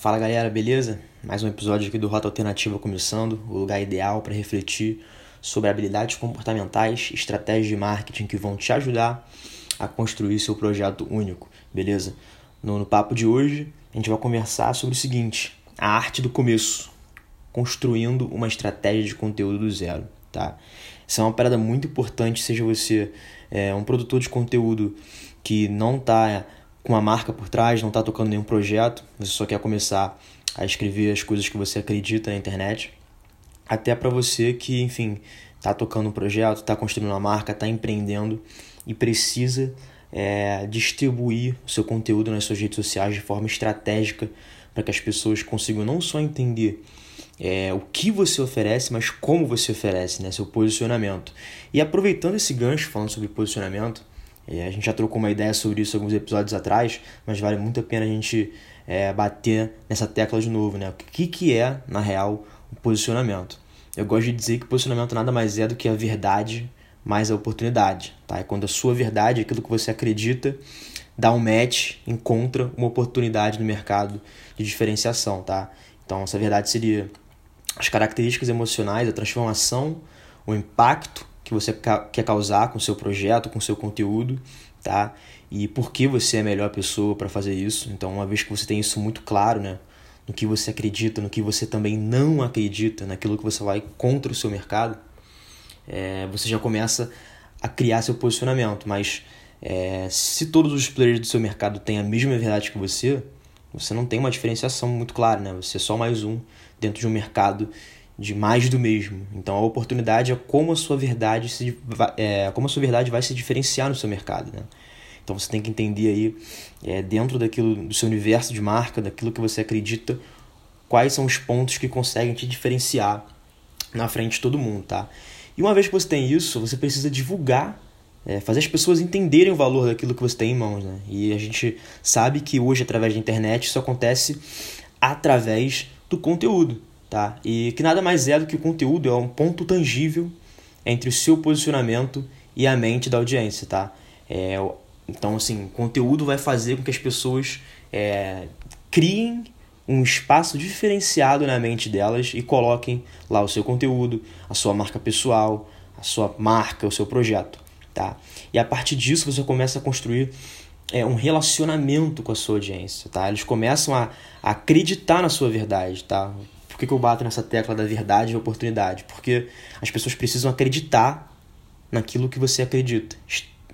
Fala galera, beleza? Mais um episódio aqui do Rota Alternativa começando, o lugar ideal para refletir sobre habilidades comportamentais, estratégias de marketing que vão te ajudar a construir seu projeto único, beleza? No, no papo de hoje, a gente vai conversar sobre o seguinte: a arte do começo, construindo uma estratégia de conteúdo do zero, tá? Isso é uma parada muito importante, seja você é, um produtor de conteúdo que não está com uma marca por trás, não está tocando nenhum projeto, você só quer começar a escrever as coisas que você acredita na internet, até para você que, enfim, está tocando um projeto, está construindo uma marca, está empreendendo e precisa é, distribuir o seu conteúdo nas suas redes sociais de forma estratégica para que as pessoas consigam não só entender é, o que você oferece, mas como você oferece, né, seu posicionamento. E aproveitando esse gancho, falando sobre posicionamento, a gente já trocou uma ideia sobre isso alguns episódios atrás, mas vale muito a pena a gente é, bater nessa tecla de novo, né? O que, que é, na real, o posicionamento? Eu gosto de dizer que posicionamento nada mais é do que a verdade mais a oportunidade, tá? É quando a sua verdade, aquilo que você acredita, dá um match, encontra uma oportunidade no mercado de diferenciação, tá? Então, essa verdade seria as características emocionais, a transformação, o impacto que você quer causar com seu projeto, com seu conteúdo, tá? E por que você é a melhor pessoa para fazer isso. Então, uma vez que você tem isso muito claro, né? No que você acredita, no que você também não acredita, naquilo que você vai contra o seu mercado, é, você já começa a criar seu posicionamento. Mas é, se todos os players do seu mercado têm a mesma verdade que você, você não tem uma diferenciação muito clara, né? Você é só mais um dentro de um mercado de mais do mesmo. Então a oportunidade é como a sua verdade se é, como a sua verdade vai se diferenciar no seu mercado, né? Então você tem que entender aí é, dentro daquilo do seu universo de marca, daquilo que você acredita, quais são os pontos que conseguem te diferenciar na frente de todo mundo, tá? E uma vez que você tem isso, você precisa divulgar, é, fazer as pessoas entenderem o valor daquilo que você tem em mãos, né? E a gente sabe que hoje através da internet isso acontece através do conteúdo tá? E que nada mais é do que o conteúdo é um ponto tangível entre o seu posicionamento e a mente da audiência, tá? É, então, assim, conteúdo vai fazer com que as pessoas é, criem um espaço diferenciado na mente delas e coloquem lá o seu conteúdo, a sua marca pessoal, a sua marca, o seu projeto, tá? E a partir disso você começa a construir é, um relacionamento com a sua audiência, tá? Eles começam a, a acreditar na sua verdade, tá? Que, que eu bato nessa tecla da verdade e oportunidade? Porque as pessoas precisam acreditar naquilo que você acredita.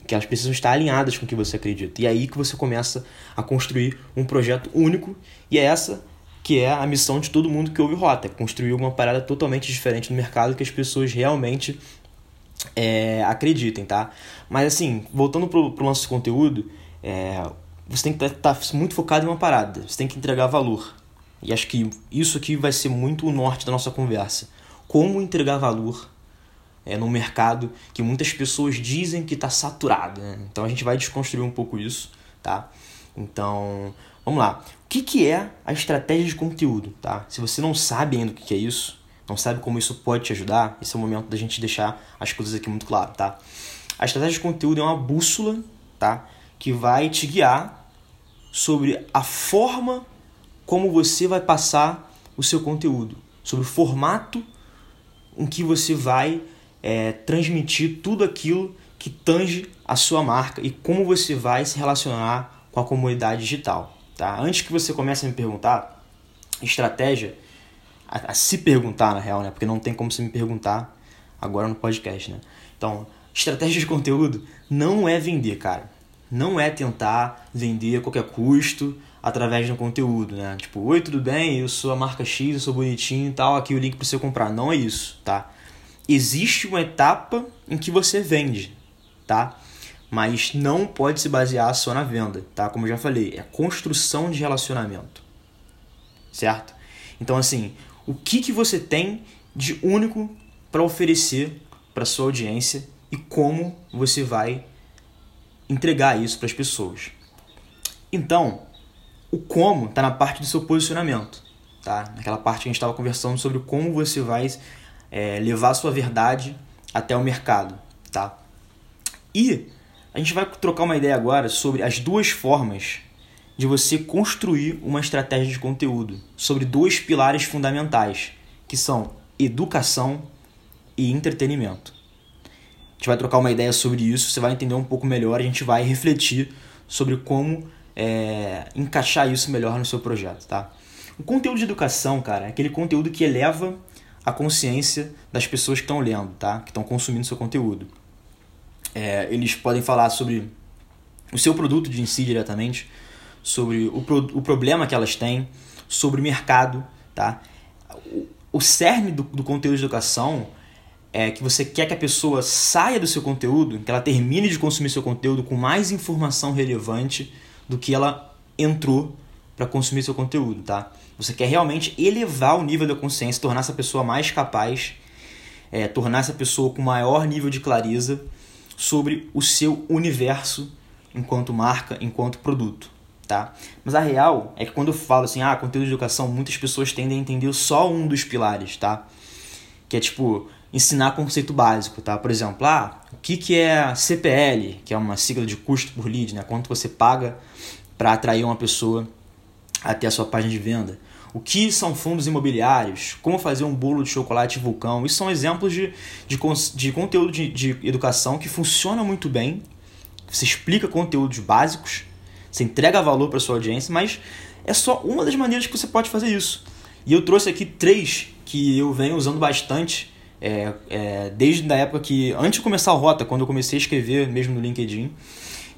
Que elas precisam estar alinhadas com o que você acredita. E é aí que você começa a construir um projeto único. E é essa que é a missão de todo mundo que ouve Rota. É construir uma parada totalmente diferente no mercado que as pessoas realmente é, acreditem, tá? Mas assim, voltando pro, pro de conteúdo, é, você tem que estar tá, tá muito focado em uma parada. Você tem que entregar valor. E acho que isso aqui vai ser muito o norte da nossa conversa. Como entregar valor é, no mercado que muitas pessoas dizem que está saturado. Né? Então a gente vai desconstruir um pouco isso, tá? Então, vamos lá. O que, que é a estratégia de conteúdo, tá? Se você não sabe ainda o que, que é isso, não sabe como isso pode te ajudar, esse é o momento da gente deixar as coisas aqui muito claro, tá? A estratégia de conteúdo é uma bússola, tá? Que vai te guiar sobre a forma como você vai passar o seu conteúdo, sobre o formato em que você vai é, transmitir tudo aquilo que tange a sua marca e como você vai se relacionar com a comunidade digital. Tá? Antes que você comece a me perguntar, estratégia, a, a se perguntar na real, né? porque não tem como você me perguntar agora no podcast. Né? Então, estratégia de conteúdo não é vender, cara. Não é tentar vender a qualquer custo, através de um conteúdo, né? Tipo, oi, tudo bem? Eu sou a marca X, eu sou bonitinho e tal, aqui o link para você comprar. Não é isso, tá? Existe uma etapa em que você vende, tá? Mas não pode se basear só na venda, tá? Como eu já falei, é construção de relacionamento. Certo? Então, assim, o que, que você tem de único para oferecer para sua audiência e como você vai entregar isso para as pessoas. Então, o como está na parte do seu posicionamento, tá? Naquela parte que a gente estava conversando sobre como você vai é, levar a sua verdade até o mercado, tá? E a gente vai trocar uma ideia agora sobre as duas formas de você construir uma estratégia de conteúdo sobre dois pilares fundamentais, que são educação e entretenimento. A gente vai trocar uma ideia sobre isso, você vai entender um pouco melhor, a gente vai refletir sobre como é, encaixar isso melhor no seu projeto, tá? O conteúdo de educação, cara, é aquele conteúdo que eleva a consciência das pessoas que estão lendo, tá? Que estão consumindo seu conteúdo. É, eles podem falar sobre o seu produto de em si diretamente, sobre o, pro, o problema que elas têm, sobre o mercado, tá? O, o cerne do, do conteúdo de educação é que você quer que a pessoa saia do seu conteúdo, que ela termine de consumir seu conteúdo com mais informação relevante do que ela entrou para consumir seu conteúdo, tá? Você quer realmente elevar o nível da consciência, tornar essa pessoa mais capaz, é, tornar essa pessoa com maior nível de clareza sobre o seu universo enquanto marca, enquanto produto, tá? Mas a real é que quando eu falo assim, ah, conteúdo de educação, muitas pessoas tendem a entender só um dos pilares, tá? Que é tipo ensinar conceito básico, tá? Por exemplo, ah, o que, que é CPL, que é uma sigla de custo por lead, né? Quanto você paga para atrair uma pessoa até a sua página de venda. O que são fundos imobiliários? Como fazer um bolo de chocolate vulcão? Isso são exemplos de, de, de conteúdo de, de educação que funciona muito bem. Você explica conteúdos básicos, você entrega valor para sua audiência, mas é só uma das maneiras que você pode fazer isso. E eu trouxe aqui três que eu venho usando bastante é, é, desde a época que, antes de começar a rota, quando eu comecei a escrever mesmo no LinkedIn.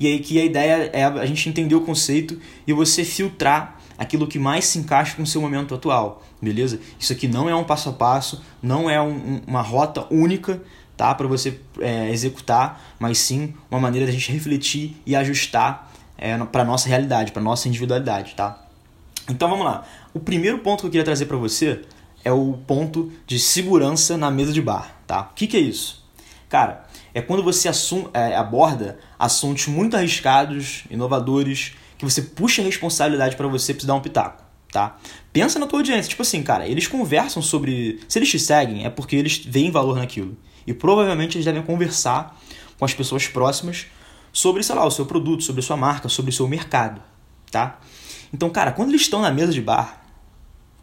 E aí que a ideia é a gente entender o conceito e você filtrar aquilo que mais se encaixa com o seu momento atual, beleza? Isso aqui não é um passo a passo, não é um, uma rota única, tá? Para você é, executar, mas sim uma maneira da gente refletir e ajustar é, para nossa realidade, para nossa individualidade, tá? Então vamos lá. O primeiro ponto que eu queria trazer para você é o ponto de segurança na mesa de bar, tá? O que, que é isso? Cara, é quando você assum, é, aborda assuntos muito arriscados, inovadores, que você puxa a responsabilidade para você precisar dar um pitaco, tá? Pensa na tua audiência, tipo assim, cara, eles conversam sobre. Se eles te seguem, é porque eles veem valor naquilo. E provavelmente eles devem conversar com as pessoas próximas sobre, sei lá, o seu produto, sobre a sua marca, sobre o seu mercado, tá? Então, cara, quando eles estão na mesa de bar,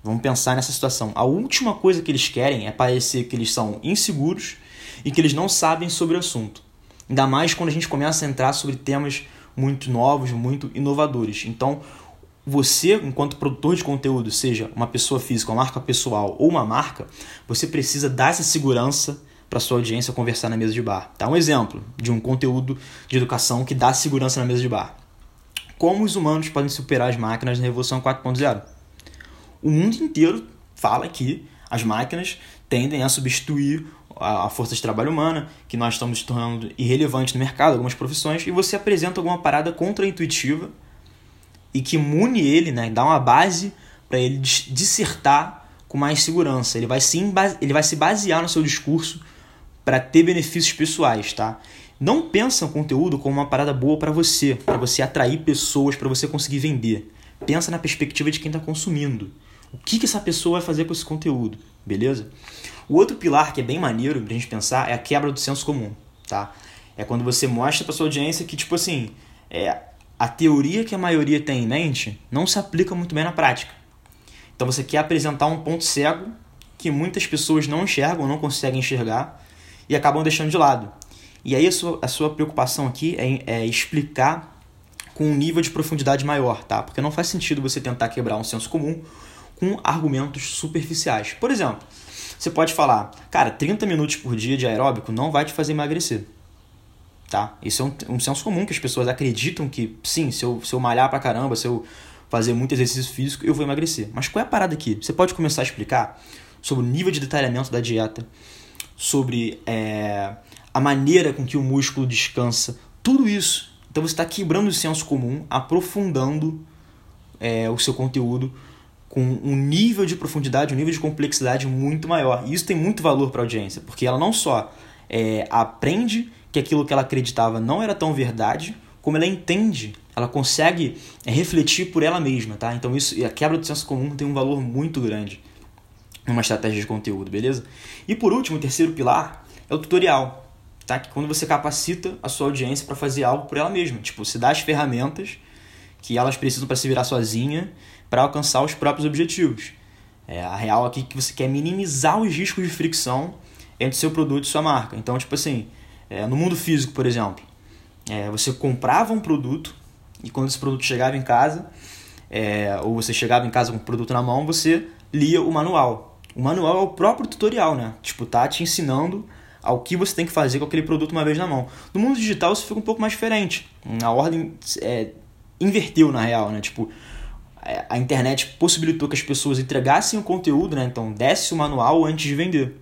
vamos pensar nessa situação. A última coisa que eles querem é parecer que eles são inseguros e que eles não sabem sobre o assunto. Ainda mais quando a gente começa a entrar sobre temas muito novos, muito inovadores. Então, você, enquanto produtor de conteúdo, seja uma pessoa física, uma marca pessoal ou uma marca, você precisa dar essa segurança para sua audiência conversar na mesa de bar. Tá um exemplo de um conteúdo de educação que dá segurança na mesa de bar. Como os humanos podem superar as máquinas na Revolução 4.0? O mundo inteiro fala que as máquinas tendem a substituir a, força de trabalho humana, que nós estamos tornando irrelevante no mercado, algumas profissões, e você apresenta alguma parada contraintuitiva e que mune ele, né, dá uma base para ele dissertar com mais segurança. Ele vai, se, ele vai se basear no seu discurso para ter benefícios pessoais, tá? Não pensa o conteúdo como uma parada boa para você, para você atrair pessoas, para você conseguir vender. Pensa na perspectiva de quem está consumindo. O que, que essa pessoa vai fazer com esse conteúdo, beleza? O outro pilar que é bem maneiro pra gente pensar é a quebra do senso comum, tá? É quando você mostra pra sua audiência que, tipo assim, é, a teoria que a maioria tem em mente não se aplica muito bem na prática. Então você quer apresentar um ponto cego que muitas pessoas não enxergam, não conseguem enxergar e acabam deixando de lado. E aí a sua, a sua preocupação aqui é, é explicar com um nível de profundidade maior, tá? Porque não faz sentido você tentar quebrar um senso comum com argumentos superficiais. Por exemplo, você pode falar, cara, 30 minutos por dia de aeróbico não vai te fazer emagrecer. Tá? Isso é um, um senso comum que as pessoas acreditam que, sim, se eu, se eu malhar pra caramba, se eu fazer muito exercício físico, eu vou emagrecer. Mas qual é a parada aqui? Você pode começar a explicar sobre o nível de detalhamento da dieta, sobre é, a maneira com que o músculo descansa, tudo isso. Então você está quebrando o senso comum, aprofundando é, o seu conteúdo com um nível de profundidade, um nível de complexidade muito maior. E isso tem muito valor para a audiência, porque ela não só é, aprende que aquilo que ela acreditava não era tão verdade, como ela entende, ela consegue é, refletir por ela mesma, tá? Então isso, a quebra do senso comum tem um valor muito grande numa estratégia de conteúdo, beleza? E por último, o terceiro pilar é o tutorial, tá? Que quando você capacita a sua audiência para fazer algo por ela mesma, tipo, você dá as ferramentas que elas precisam para se virar sozinha para alcançar os próprios objetivos. É, a real aqui é que você quer minimizar os riscos de fricção entre seu produto e sua marca. Então, tipo assim, é, no mundo físico, por exemplo, é, você comprava um produto e quando esse produto chegava em casa, é, ou você chegava em casa com o produto na mão, você lia o manual. O manual é o próprio tutorial, né? Tipo, tá te ensinando ao que você tem que fazer com aquele produto uma vez na mão. No mundo digital isso fica um pouco mais diferente. A ordem é, inverteu na real, né? Tipo, a internet possibilitou que as pessoas entregassem o conteúdo, né? Então, desse o manual antes de vender.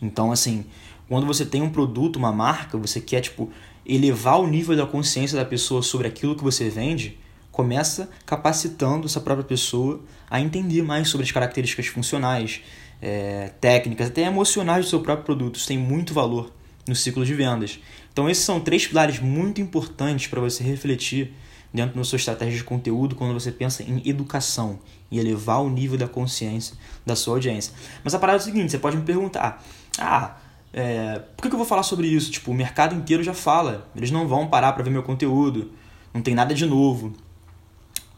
Então, assim, quando você tem um produto, uma marca, você quer, tipo, elevar o nível da consciência da pessoa sobre aquilo que você vende, começa capacitando essa própria pessoa a entender mais sobre as características funcionais, é, técnicas, até emocionais do seu próprio produto. Isso tem muito valor no ciclo de vendas. Então, esses são três pilares muito importantes para você refletir dentro da sua estratégia de conteúdo quando você pensa em educação e elevar o nível da consciência da sua audiência. Mas a parada é o seguinte: você pode me perguntar, ah, é, por que eu vou falar sobre isso? Tipo, o mercado inteiro já fala, eles não vão parar para ver meu conteúdo, não tem nada de novo.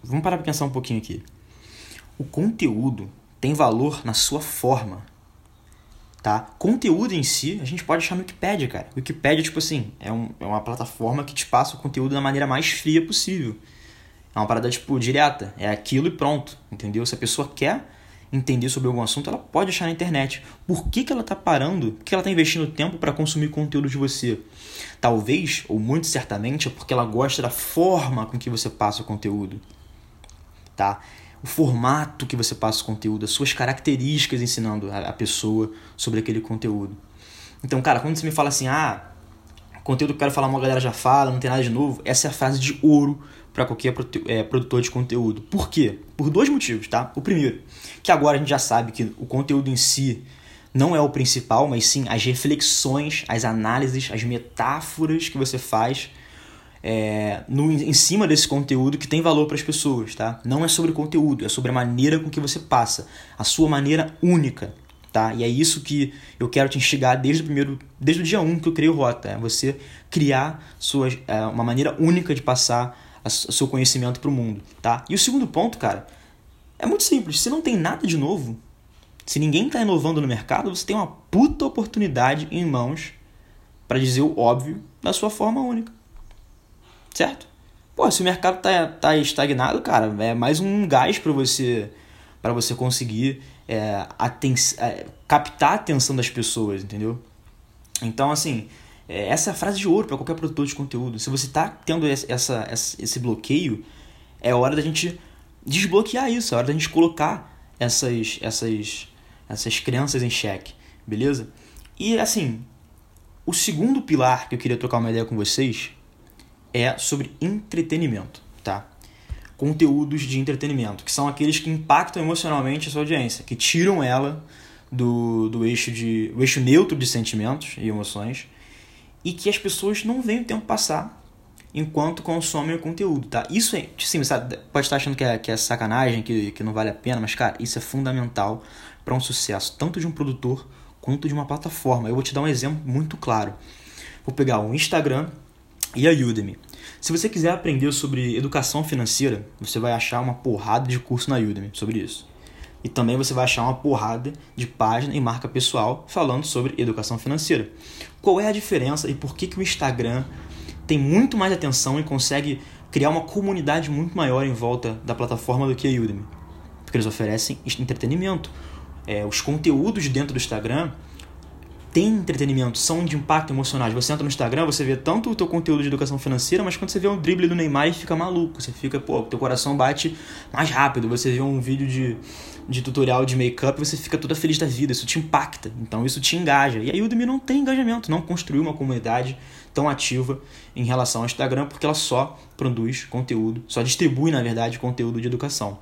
Vamos parar para pensar um pouquinho aqui. O conteúdo tem valor na sua forma, tá? Conteúdo em si, a gente pode achar no Wikipedia, cara. Wikipedia, tipo assim, é, um, é uma plataforma que te passa o conteúdo da maneira mais fria possível. É uma parada, tipo, direta. É aquilo e pronto, entendeu? Se a pessoa quer entender sobre algum assunto, ela pode achar na internet. Por que, que ela está parando? Por que ela está investindo tempo para consumir conteúdo de você? Talvez, ou muito certamente, é porque ela gosta da forma com que você passa o conteúdo. Tá? O formato que você passa o conteúdo, as suas características ensinando a, pessoa sobre aquele conteúdo. Então, cara, quando você me fala assim, ah, conteúdo que eu quero falar, uma galera já fala, não tem nada de novo, essa é a frase de ouro para qualquer é, produtor de conteúdo. Por quê? Por dois motivos, tá? O primeiro, que agora a gente já sabe que o conteúdo em si não é o principal, mas sim as reflexões, as análises, as metáforas que você faz é, no, em cima desse conteúdo que tem valor para as pessoas, tá? Não é sobre conteúdo, é sobre a maneira com que você passa, a sua maneira única, tá? E é isso que eu quero te instigar desde o primeiro, desde o dia 1 um que eu criei o Rota, é você criar suas, é, uma maneira única de passar o seu conhecimento para o mundo, tá? E o segundo ponto, cara, é muito simples. Se não tem nada de novo, se ninguém está inovando no mercado, você tem uma puta oportunidade em mãos para dizer o óbvio da sua forma única. Certo? Pô, se o mercado tá, tá estagnado, cara, é mais um gás para você para você conseguir é, é, captar a atenção das pessoas, entendeu? Então, assim, é, essa é a frase de ouro para qualquer produtor de conteúdo. Se você tá tendo essa, essa, esse bloqueio, é hora da gente desbloquear isso, é hora da gente colocar essas, essas, essas crenças em xeque, beleza? E, assim, o segundo pilar que eu queria trocar uma ideia com vocês é sobre entretenimento, tá? Conteúdos de entretenimento, que são aqueles que impactam emocionalmente a sua audiência, que tiram ela do, do eixo de eixo neutro de sentimentos e emoções e que as pessoas não veem o tempo passar enquanto consomem o conteúdo, tá? Isso é, sim, sabe, pode estar achando que é, que é sacanagem, que, que não vale a pena, mas cara, isso é fundamental para um sucesso tanto de um produtor quanto de uma plataforma. Eu vou te dar um exemplo muito claro. Vou pegar o Instagram e a Udemy. Se você quiser aprender sobre educação financeira, você vai achar uma porrada de curso na Udemy sobre isso. E também você vai achar uma porrada de página e marca pessoal falando sobre educação financeira. Qual é a diferença e por que, que o Instagram tem muito mais atenção e consegue criar uma comunidade muito maior em volta da plataforma do que a Udemy? Porque eles oferecem entretenimento. É, os conteúdos dentro do Instagram tem entretenimento, são de impacto emocional. Você entra no Instagram, você vê tanto o teu conteúdo de educação financeira, mas quando você vê um drible do Neymar, fica maluco. Você fica, pô, teu coração bate mais rápido. Você vê um vídeo de, de tutorial de make-up, você fica toda feliz da vida. Isso te impacta. Então isso te engaja. E a Udemy não tem engajamento, não construiu uma comunidade tão ativa em relação ao Instagram, porque ela só produz conteúdo, só distribui, na verdade, conteúdo de educação.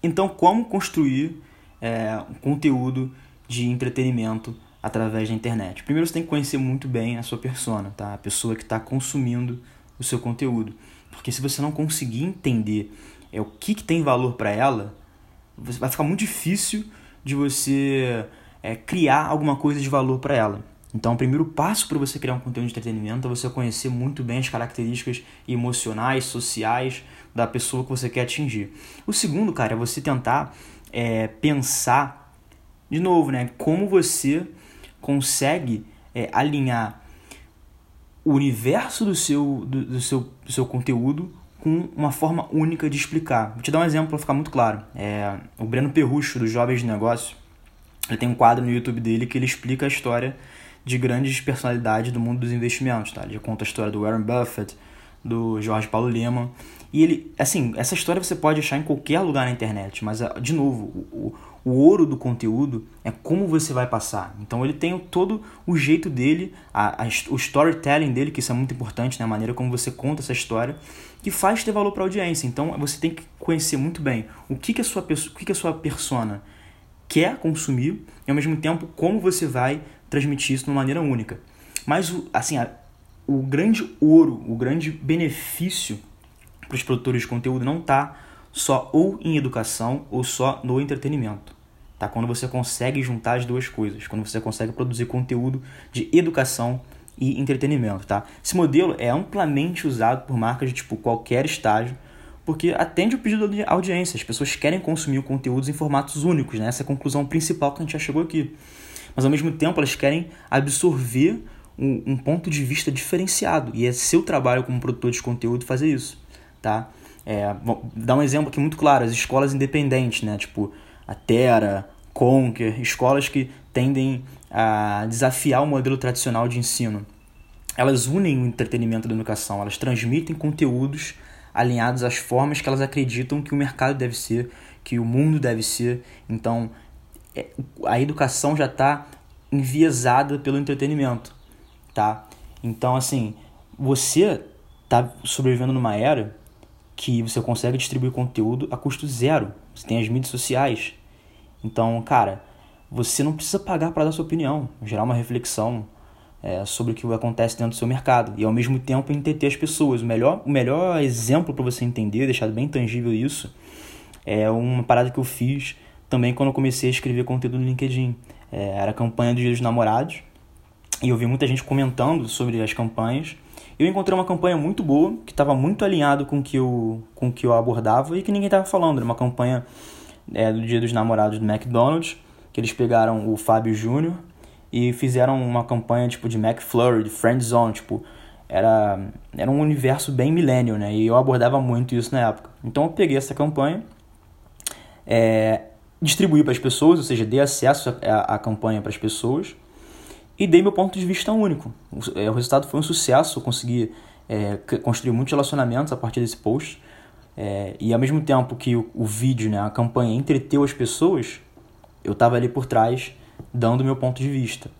Então, como construir é, um conteúdo de entretenimento através da internet. Primeiro você tem que conhecer muito bem a sua persona, tá? A pessoa que está consumindo o seu conteúdo. Porque se você não conseguir entender é, o que, que tem valor para ela, vai ficar muito difícil de você é, criar alguma coisa de valor para ela. Então, o primeiro passo para você criar um conteúdo de entretenimento é você conhecer muito bem as características emocionais, sociais da pessoa que você quer atingir. O segundo, cara, é você tentar é, pensar, de novo, né, como você consegue é, alinhar o universo do seu, do, do, seu, do seu conteúdo com uma forma única de explicar. Vou te dar um exemplo para ficar muito claro. É, o Breno Perrucho, dos Jovens de Negócio, ele tem um quadro no YouTube dele que ele explica a história de grandes personalidades do mundo dos investimentos, tá? Ele conta a história do Warren Buffett, do Jorge Paulo Lema. E ele, assim, essa história você pode achar em qualquer lugar na internet, mas, de novo, o, o ouro do conteúdo é como você vai passar. Então ele tem todo o jeito dele, a, a, o storytelling dele, que isso é muito importante, né? a maneira como você conta essa história, que faz ter valor para a audiência. Então você tem que conhecer muito bem o que, que, a, sua, o que, que a sua persona quer consumir e ao mesmo tempo como você vai transmitir isso de uma maneira única. Mas assim, a, o grande ouro, o grande benefício para os produtores de conteúdo não está só ou em educação ou só no entretenimento. Tá? Quando você consegue juntar as duas coisas, quando você consegue produzir conteúdo de educação e entretenimento. Tá? Esse modelo é amplamente usado por marcas de tipo qualquer estágio, porque atende o pedido da audiência. As pessoas querem consumir conteúdos em formatos únicos, né? essa é a conclusão principal que a gente já chegou aqui. Mas ao mesmo tempo elas querem absorver um, um ponto de vista diferenciado, e é seu trabalho como produtor de conteúdo fazer isso. Tá? É, vou dar um exemplo aqui muito claro, as escolas independentes, né? Tipo a Terra, Conquer, escolas que tendem a desafiar o modelo tradicional de ensino. Elas unem o entretenimento da educação, elas transmitem conteúdos alinhados às formas que elas acreditam que o mercado deve ser, que o mundo deve ser. Então, é, a educação já está enviesada pelo entretenimento, tá? Então, assim, você está sobrevivendo numa era que você consegue distribuir conteúdo a custo zero. Você tem as mídias sociais. Então, cara, você não precisa pagar para dar sua opinião, gerar uma reflexão é, sobre o que acontece dentro do seu mercado e ao mesmo tempo entender as pessoas. O melhor, o melhor exemplo para você entender, deixar bem tangível isso, é uma parada que eu fiz também quando eu comecei a escrever conteúdo no LinkedIn. É, era a campanha do Dia dos Namorados e eu vi muita gente comentando sobre as campanhas eu encontrei uma campanha muito boa, que estava muito alinhado com que o com que eu abordava e que ninguém estava falando. Era uma campanha é, do Dia dos Namorados do McDonald's, que eles pegaram o Fábio Júnior e fizeram uma campanha tipo de McFlurry, de Friend Zone, tipo, era, era um universo bem millennial, né? E eu abordava muito isso na época. Então eu peguei essa campanha, é, distribuí para as pessoas, ou seja, dei acesso à campanha para as pessoas e dei meu ponto de vista único. O, é, resultado foi um sucesso, eu consegui é, construir muitos relacionamentos a partir desse post. É, e ao mesmo tempo que o, o, vídeo, né, a campanha entreteu as pessoas, eu estava ali por trás dando meu ponto de vista.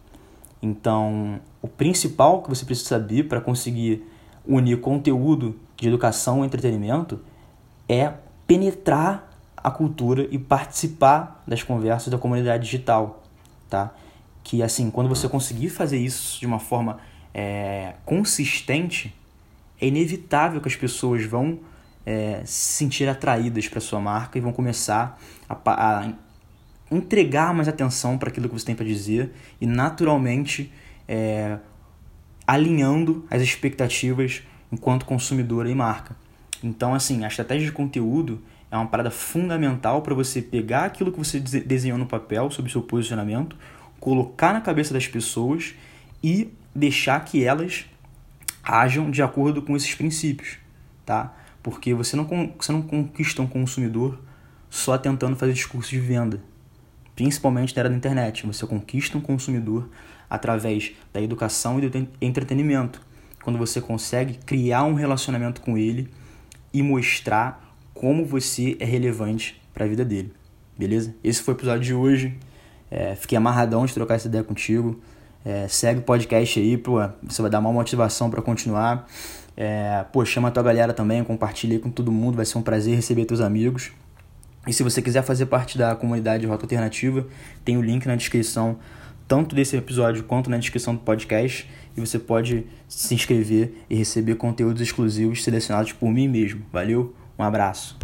Então, o principal que você precisa saber para conseguir unir conteúdo de educação e entretenimento é penetrar a cultura e participar das conversas da comunidade digital, tá? Que assim, quando você conseguir fazer isso de uma forma é, consistente, é inevitável que as pessoas vão é, se sentir atraídas para sua marca e vão começar a, a entregar mais atenção para aquilo que você tem para dizer e naturalmente é, alinhando as expectativas enquanto consumidora e marca. Então, assim, a estratégia de conteúdo é uma parada fundamental para você pegar aquilo que você desenhou no papel sobre o seu posicionamento, colocar na cabeça das pessoas e deixar que elas ajam de acordo com esses princípios, tá? Porque você não, você não conquista um consumidor só tentando fazer discurso de venda, principalmente na era da internet. Você conquista um consumidor através da educação e do entretenimento, quando você consegue criar um relacionamento com ele e mostrar como você é relevante para a vida dele. Beleza? Esse foi o episódio de hoje. É, fiquei amarradão de trocar essa ideia contigo. É, segue o podcast aí, pô, você vai dar uma motivação para continuar. É, pô, chama a tua galera também, compartilha com todo mundo, vai ser um prazer receber teus amigos. E se você quiser fazer parte da comunidade Rota Alternativa, tem o link na descrição, tanto desse episódio quanto na descrição do podcast. E você pode se inscrever e receber conteúdos exclusivos selecionados por mim mesmo. Valeu, um abraço.